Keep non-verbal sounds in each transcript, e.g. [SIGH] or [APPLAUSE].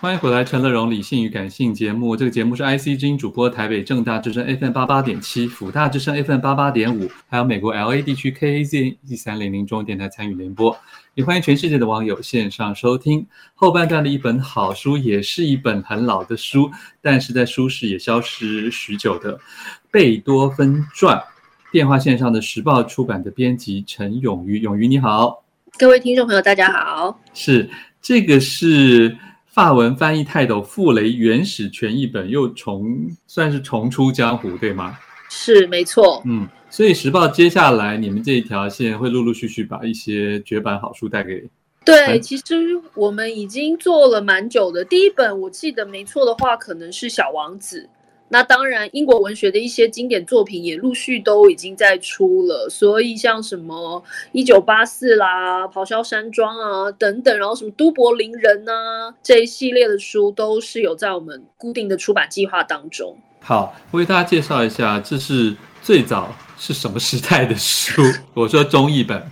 欢迎回来，《陈乐融理性与感性》节目。这个节目是 IC 之音主播，台北正大之声 FM 八八点七，辅大之声 FM 八八点五，还有美国 LA 地区 KAZM 一三零零中文电台参与联播。也欢迎全世界的网友线上收听。后半段的一本好书，也是一本很老的书，但是在书市也消失许久的《贝多芬传》。电话线上的时报出版的编辑陈永瑜，永瑜你好，各位听众朋友大家好。是这个是。法文翻译泰斗傅雷原始全译本又重算是重出江湖，对吗？是，没错。嗯，所以时报接下来你们这一条线会陆陆续续把一些绝版好书带给。对，其实我们已经做了蛮久的。第一本我记得没错的话，可能是《小王子》。那当然，英国文学的一些经典作品也陆续都已经在出了，所以像什么《一九八四》啦、《咆哮山庄》啊等等，然后什么《都柏林人》呐这一系列的书，都是有在我们固定的出版计划当中。好，我为大家介绍一下，这是最早是什么时代的书？我说中译本，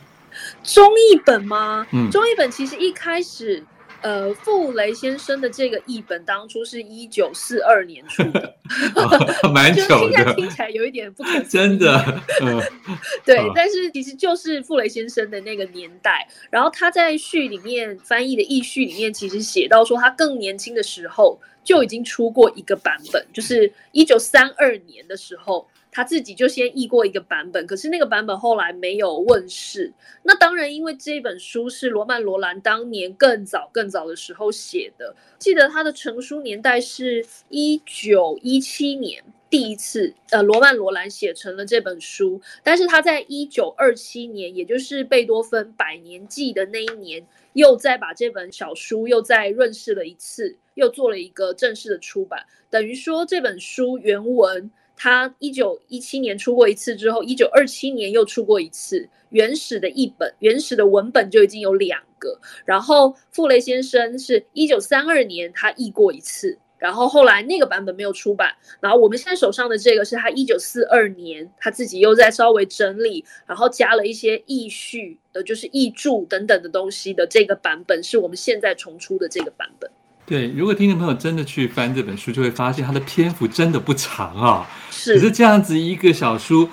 中译本吗？嗯，中译本其实一开始。呃，傅雷先生的这个译本当初是一九四二年出的，[LAUGHS] 哦、蛮久的，现在听起来有一点不可。真的，嗯、[LAUGHS] 对、哦，但是其实就是傅雷先生的那个年代。然后他在序里面翻译的译序里面，其实写到说他更年轻的时候就已经出过一个版本，就是一九三二年的时候。他自己就先译过一个版本，可是那个版本后来没有问世。那当然，因为这本书是罗曼·罗兰当年更早、更早的时候写的。记得他的成书年代是一九一七年，第一次，呃，罗曼·罗兰写成了这本书。但是他在一九二七年，也就是贝多芬百年祭的那一年，又再把这本小书又再润饰了一次，又做了一个正式的出版。等于说，这本书原文。他一九一七年出过一次之后，一九二七年又出过一次原始的译本，原始的文本就已经有两个。然后傅雷先生是一九三二年他译过一次，然后后来那个版本没有出版。然后我们现在手上的这个是他一九四二年他自己又在稍微整理，然后加了一些译序的，就是译注等等的东西的这个版本，是我们现在重出的这个版本。对，如果听众朋友真的去翻这本书，就会发现它的篇幅真的不长啊。是。可是这样子一个小书，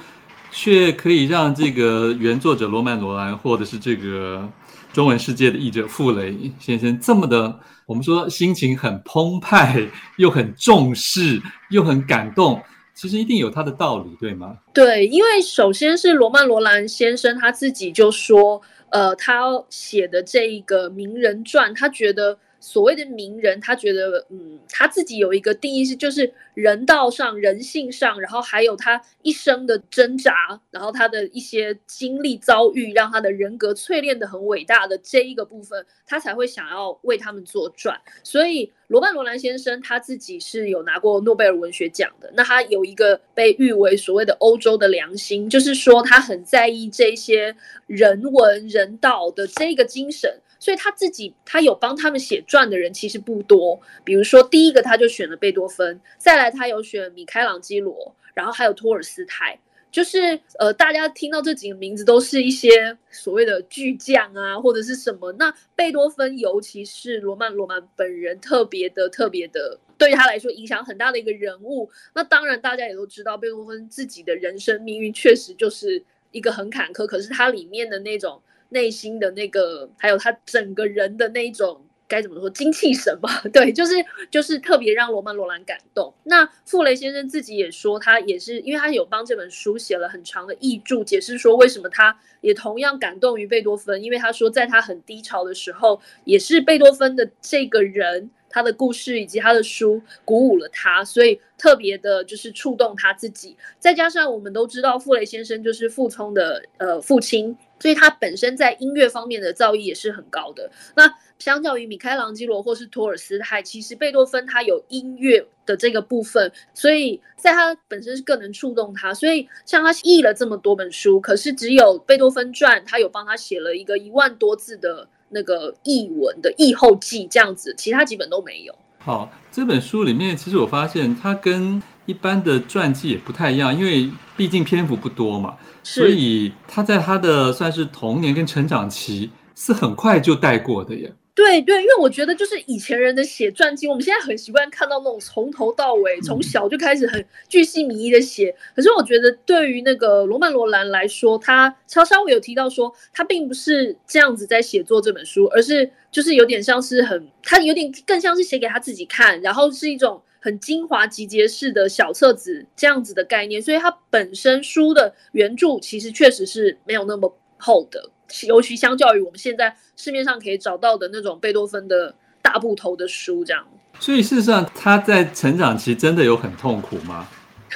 却可以让这个原作者罗曼·罗兰，或者是这个中文世界的译者傅雷先生，这么的，我们说心情很澎湃，又很重视，又很感动，其实一定有他的道理，对吗？对，因为首先是罗曼·罗兰先生他自己就说，呃，他写的这一个名人传，他觉得。所谓的名人，他觉得，嗯，他自己有一个定义是，就是人道上、人性上，然后还有他一生的挣扎，然后他的一些经历遭遇，让他的人格淬炼的很伟大的这一个部分，他才会想要为他们做传。所以，罗曼·罗兰先生他自己是有拿过诺贝尔文学奖的，那他有一个被誉为所谓的欧洲的良心，就是说他很在意这些人文人道的这个精神。所以他自己，他有帮他们写传的人其实不多。比如说，第一个他就选了贝多芬，再来他有选米开朗基罗，然后还有托尔斯泰。就是呃，大家听到这几个名字都是一些所谓的巨匠啊，或者是什么。那贝多芬，尤其是罗曼·罗曼本人，特别的、特别的，对于他来说影响很大的一个人物。那当然，大家也都知道，贝多芬自己的人生命运确实就是一个很坎坷。可是他里面的那种。内心的那个，还有他整个人的那一种该怎么说精气神吧？[LAUGHS] 对，就是就是特别让罗曼·罗兰感动。那傅雷先生自己也说，他也是因为他有帮这本书写了很长的译注，解释说为什么他也同样感动于贝多芬，因为他说在他很低潮的时候，也是贝多芬的这个人，他的故事以及他的书鼓舞了他，所以特别的就是触动他自己。再加上我们都知道，傅雷先生就是傅聪的呃父亲。所以他本身在音乐方面的造诣也是很高的。那相较于米开朗基罗或是托尔斯泰，其实贝多芬他有音乐的这个部分，所以在他本身是更能触动他。所以像他译了这么多本书，可是只有贝多芬传，他有帮他写了一个一万多字的那个译文的译后记这样子，其他几本都没有。好，这本书里面其实我发现它跟一般的传记也不太一样，因为毕竟篇幅不多嘛。所以他在他的算是童年跟成长期是很快就带过的耶。对对，因为我觉得就是以前人的写传记，我们现在很习惯看到那种从头到尾，从小就开始很巨细靡遗的写。嗯、可是我觉得对于那个罗曼·罗兰来说，他稍稍微有提到说，他并不是这样子在写作这本书，而是就是有点像是很，他有点更像是写给他自己看，然后是一种很精华集结式的小册子这样子的概念。所以它本身书的原著其实确实是没有那么厚的。尤其相较于我们现在市面上可以找到的那种贝多芬的大部头的书，这样。所以事实上，他在成长期真的有很痛苦吗？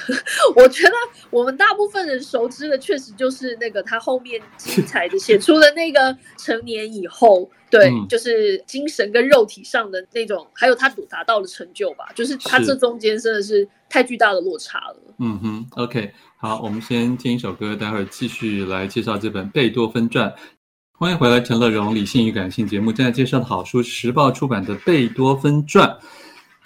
[LAUGHS] 我觉得我们大部分人熟知的，确实就是那个他后面精 [LAUGHS] 彩的写出的那个成年以后，对，嗯、就是精神跟肉体上的那种，还有他达到的成就吧。就是他这中间真的是太巨大的落差了。嗯哼，OK。好，我们先听一首歌，待会儿继续来介绍这本《贝多芬传》。欢迎回来，陈乐融理性与感性节目正在介绍的好书，时报出版的《贝多芬传》，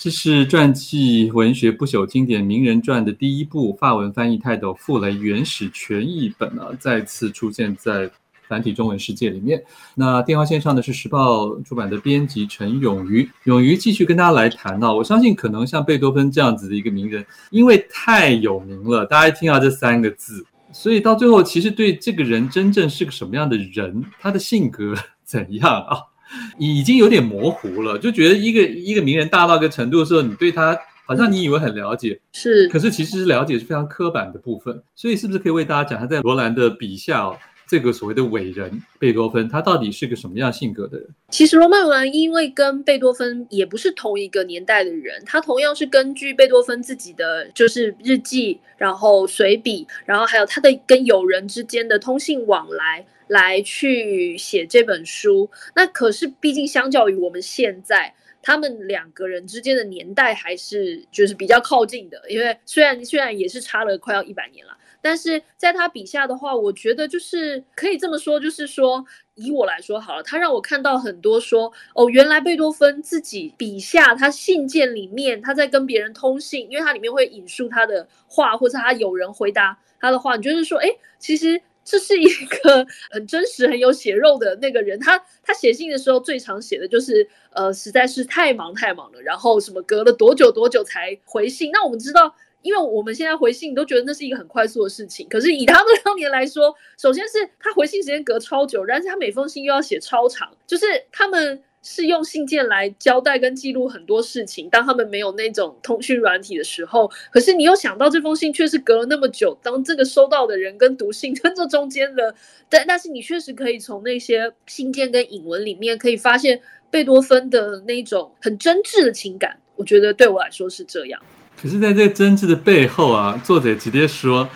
这是传记文学不朽经典名人传的第一部，法文翻译泰斗傅雷原始全译本啊，再次出现在。繁体中文世界里面，那电话线上的是时报出版的编辑陈永瑜，永瑜继续跟大家来谈到，我相信可能像贝多芬这样子的一个名人，因为太有名了，大家一听到这三个字，所以到最后其实对这个人真正是个什么样的人，他的性格 [LAUGHS] 怎样啊，[LAUGHS] 已经有点模糊了，就觉得一个一个名人大到一个程度的时候，你对他好像你以为很了解，是，可是其实了解是非常刻板的部分，所以是不是可以为大家讲他在罗兰的笔下哦？这个所谓的伟人贝多芬，他到底是个什么样性格的人？其实罗曼·罗兰因为跟贝多芬也不是同一个年代的人，他同样是根据贝多芬自己的就是日记，然后随笔，然后还有他的跟友人之间的通信往来来去写这本书。那可是毕竟相较于我们现在，他们两个人之间的年代还是就是比较靠近的，因为虽然虽然也是差了快要一百年了。但是在他笔下的话，我觉得就是可以这么说，就是说以我来说好了，他让我看到很多说哦，原来贝多芬自己笔下他信件里面他在跟别人通信，因为他里面会引述他的话，或者他有人回答他的话，你就是说，哎，其实这是一个很真实、很有血肉的那个人。他他写信的时候最常写的就是呃，实在是太忙太忙了，然后什么隔了多久多久才回信。那我们知道。因为我们现在回信都觉得那是一个很快速的事情，可是以他们当年来说，[LAUGHS] 首先是他回信时间隔超久，但是他每封信又要写超长，就是他们是用信件来交代跟记录很多事情。当他们没有那种通讯软体的时候，可是你又想到这封信却是隔了那么久，当这个收到的人跟读信 [LAUGHS] 跟这中间的，但但是你确实可以从那些信件跟引文里面可以发现贝多芬的那种很真挚的情感。我觉得对我来说是这样。可是，在这个真挚的背后啊，作者直接说，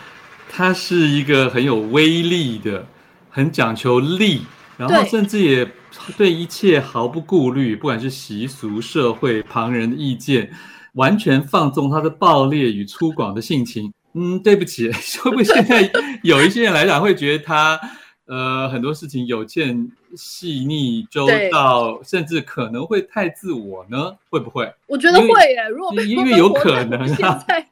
他是一个很有威力的，很讲求力，然后甚至也对一切毫不顾虑，不管是习俗、社会、旁人的意见，完全放纵他的暴烈与粗犷的性情。嗯，对不起，[LAUGHS] 会不会现在 [LAUGHS] 有一些人来讲会觉得他？呃，很多事情有欠细腻周到，甚至可能会太自我呢？会不会？我觉得会耶。如果因为有可能啊，现在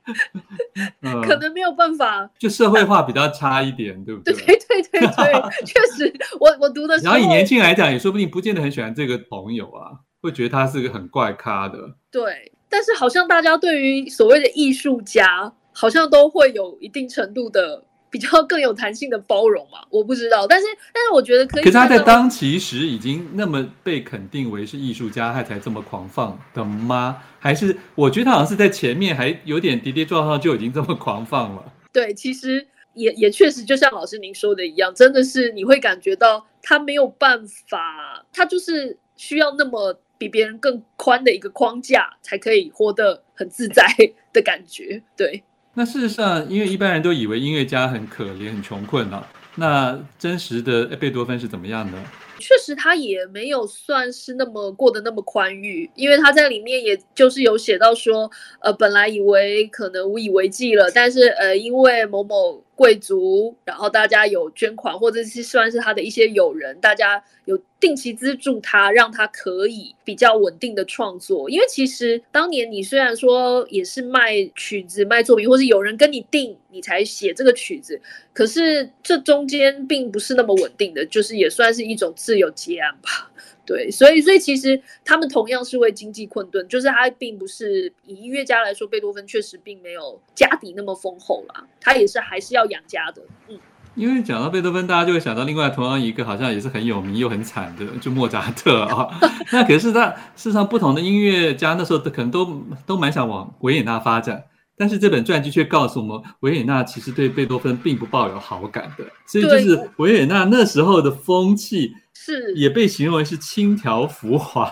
[LAUGHS] [LAUGHS] 可能没有办法，就社会化比较差一点，对不对？[LAUGHS] 对对对对，确实，我我读的时候，然后以年轻来讲，也说不定不见得很喜欢这个朋友啊，会觉得他是个很怪咖的。对，但是好像大家对于所谓的艺术家，好像都会有一定程度的。比较更有弹性的包容嘛，[LAUGHS] 我不知道，但是但是我觉得可以。可是他在当其时已经那么被肯定为是艺术家，他才这么狂放的吗？还是我觉得他好像是在前面还有点跌跌撞撞就已经这么狂放了？对，其实也也确实就像老师您说的一样，真的是你会感觉到他没有办法，他就是需要那么比别人更宽的一个框架，才可以活得很自在的感觉，对。那事实上，因为一般人都以为音乐家很可怜、很穷困啊，那真实的贝多芬是怎么样的？确实，他也没有算是那么过得那么宽裕，因为他在里面也就是有写到说，呃，本来以为可能无以为继了，但是呃，因为某某。贵族，然后大家有捐款，或者是算是他的一些友人，大家有定期资助他，让他可以比较稳定的创作。因为其实当年你虽然说也是卖曲子、卖作品，或是有人跟你订，你才写这个曲子，可是这中间并不是那么稳定的，就是也算是一种自由结案吧。[LAUGHS] 对，所以所以其实他们同样是为经济困顿，就是他并不是以音乐家来说，贝多芬确实并没有家底那么丰厚啦，他也是还是要养家的。嗯，因为讲到贝多芬，大家就会想到另外同样一个好像也是很有名又很惨的，就莫扎特啊。[LAUGHS] 那可是他事实上不同的音乐家那时候可能都都蛮想往维也纳发展。但是这本传记却告诉我们，维也纳其实对贝多芬并不抱有好感的，所以就是维也纳那时候的风气是也被形容为是轻佻浮华，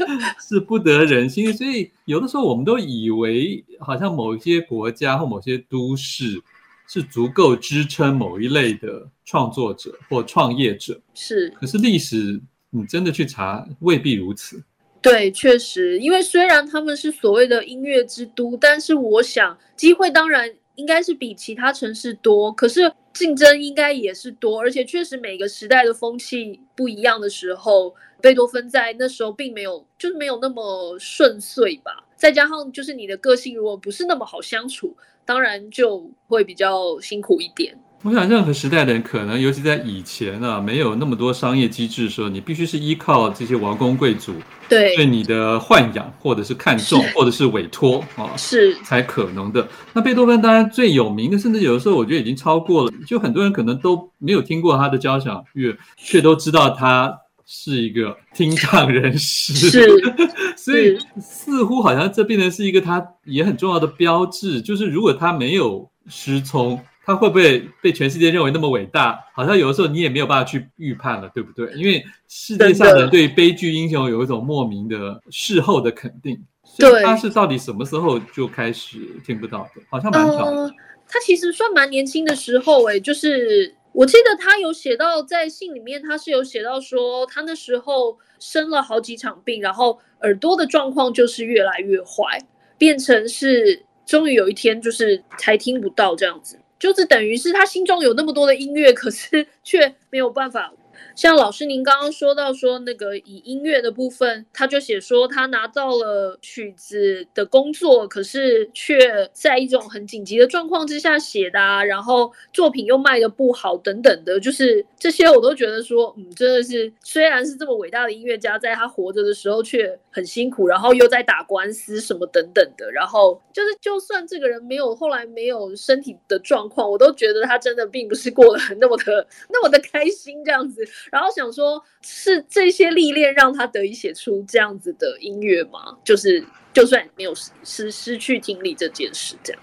[LAUGHS] 是不得人心。所以有的时候我们都以为，好像某一些国家或某些都市是足够支撑某一类的创作者或创业者，是。可是历史你真的去查，未必如此。对，确实，因为虽然他们是所谓的音乐之都，但是我想机会当然应该是比其他城市多，可是竞争应该也是多，而且确实每个时代的风气不一样的时候，贝多芬在那时候并没有，就是没有那么顺遂吧。再加上就是你的个性如果不是那么好相处，当然就会比较辛苦一点。我想，任何时代的人可能，尤其在以前啊，没有那么多商业机制的时候，你必须是依靠这些王公贵族对对你的豢养，或者是看重，或者是委托啊，是才可能的。那贝多芬当然最有名的，甚至有的时候我觉得已经超过了，就很多人可能都没有听过他的交响乐，却都知道他是一个听障人士。是，[LAUGHS] 所以似乎好像这变成是一个他也很重要的标志，就是如果他没有失聪。他会不会被全世界认为那么伟大？好像有的时候你也没有办法去预判了，对不对？因为世界上的人对悲剧英雄有一种莫名的事后的肯定。对，他是到底什么时候就开始听不到的？好像蛮早的。呃，他其实算蛮年轻的时候，诶，就是我记得他有写到在信里面，他是有写到说他那时候生了好几场病，然后耳朵的状况就是越来越坏，变成是终于有一天就是才听不到这样子。就是等于是他心中有那么多的音乐，可是 [LAUGHS] 却没有办法。像老师您刚刚说到说那个以音乐的部分，他就写说他拿到了曲子的工作，可是却在一种很紧急的状况之下写的啊，然后作品又卖的不好等等的，就是这些我都觉得说，嗯，真的是虽然是这么伟大的音乐家，在他活着的时候却很辛苦，然后又在打官司什么等等的，然后就是就算这个人没有后来没有身体的状况，我都觉得他真的并不是过得那么的那么的开心这样子。然后想说，是这些历练让他得以写出这样子的音乐吗？就是就算没有失失去听力这件事，这样。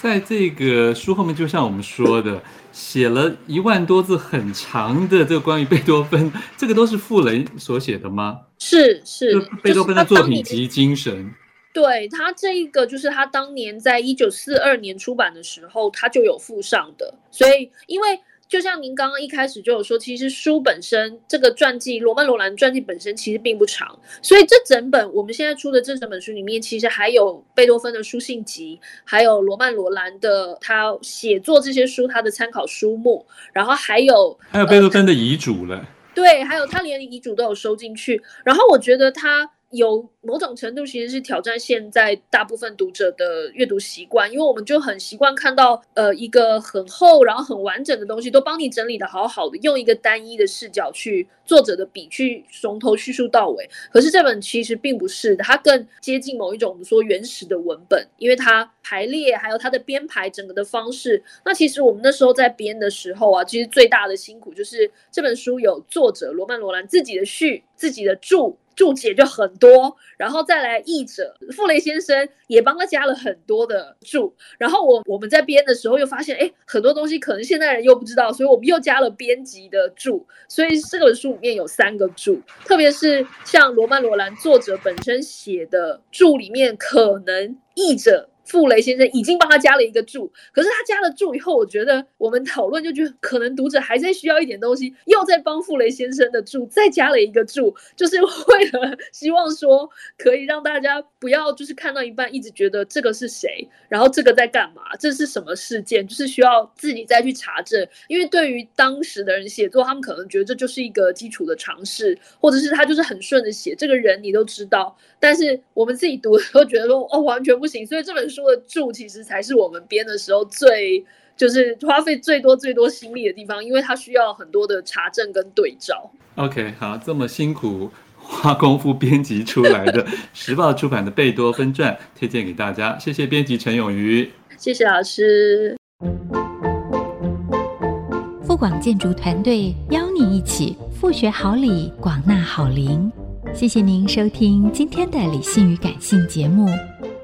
在这个书后面，就像我们说的，写了一万多字很长的这个关于贝多芬，这个都是傅雷所写的吗？是是，贝多芬的作品集精神。对他这一个，就是他当年在一九四二年出版的时候，他就有附上的，所以因为。就像您刚刚一开始就有说，其实书本身这个传记，罗曼·罗兰传记本身其实并不长，所以这整本我们现在出的这整本书里面，其实还有贝多芬的书信集，还有罗曼·罗兰的他写作这些书他的参考书目，然后还有还有贝多芬的遗嘱了，对，还有他连遗嘱都有收进去，然后我觉得他。有某种程度其实是挑战现在大部分读者的阅读习惯，因为我们就很习惯看到呃一个很厚然后很完整的东西都帮你整理得好好的，用一个单一的视角去作者的笔去从头叙述到尾。可是这本其实并不是，它更接近某一种我们说原始的文本，因为它排列还有它的编排整个的方式。那其实我们那时候在编的时候啊，其实最大的辛苦就是这本书有作者罗曼·罗兰自己的序、自己的注。注解就很多，然后再来译者傅雷先生也帮他加了很多的注，然后我我们在编的时候又发现，哎，很多东西可能现代人又不知道，所以我们又加了编辑的注，所以这本书里面有三个注，特别是像罗曼·罗兰作者本身写的注里面，可能译者。傅雷先生已经帮他加了一个注，可是他加了注以后，我觉得我们讨论就觉得可能读者还在需要一点东西，又在帮傅雷先生的注再加了一个注，就是为了希望说可以让大家不要就是看到一半一直觉得这个是谁，然后这个在干嘛，这是什么事件，就是需要自己再去查证，因为对于当时的人写作，他们可能觉得这就是一个基础的尝试，或者是他就是很顺着写，这个人你都知道，但是我们自己读的时候觉得说哦完全不行，所以这本书。的注其实才是我们编的时候最就是花费最多最多心力的地方，因为它需要很多的查证跟对照。OK，好，这么辛苦花功夫编辑出来的 [LAUGHS] 时报出版的贝多芬传，推荐给大家。谢谢编辑陈永瑜，谢谢老师。富广建筑团队邀你一起富学好礼，广纳好邻。谢谢您收听今天的理性与感性节目。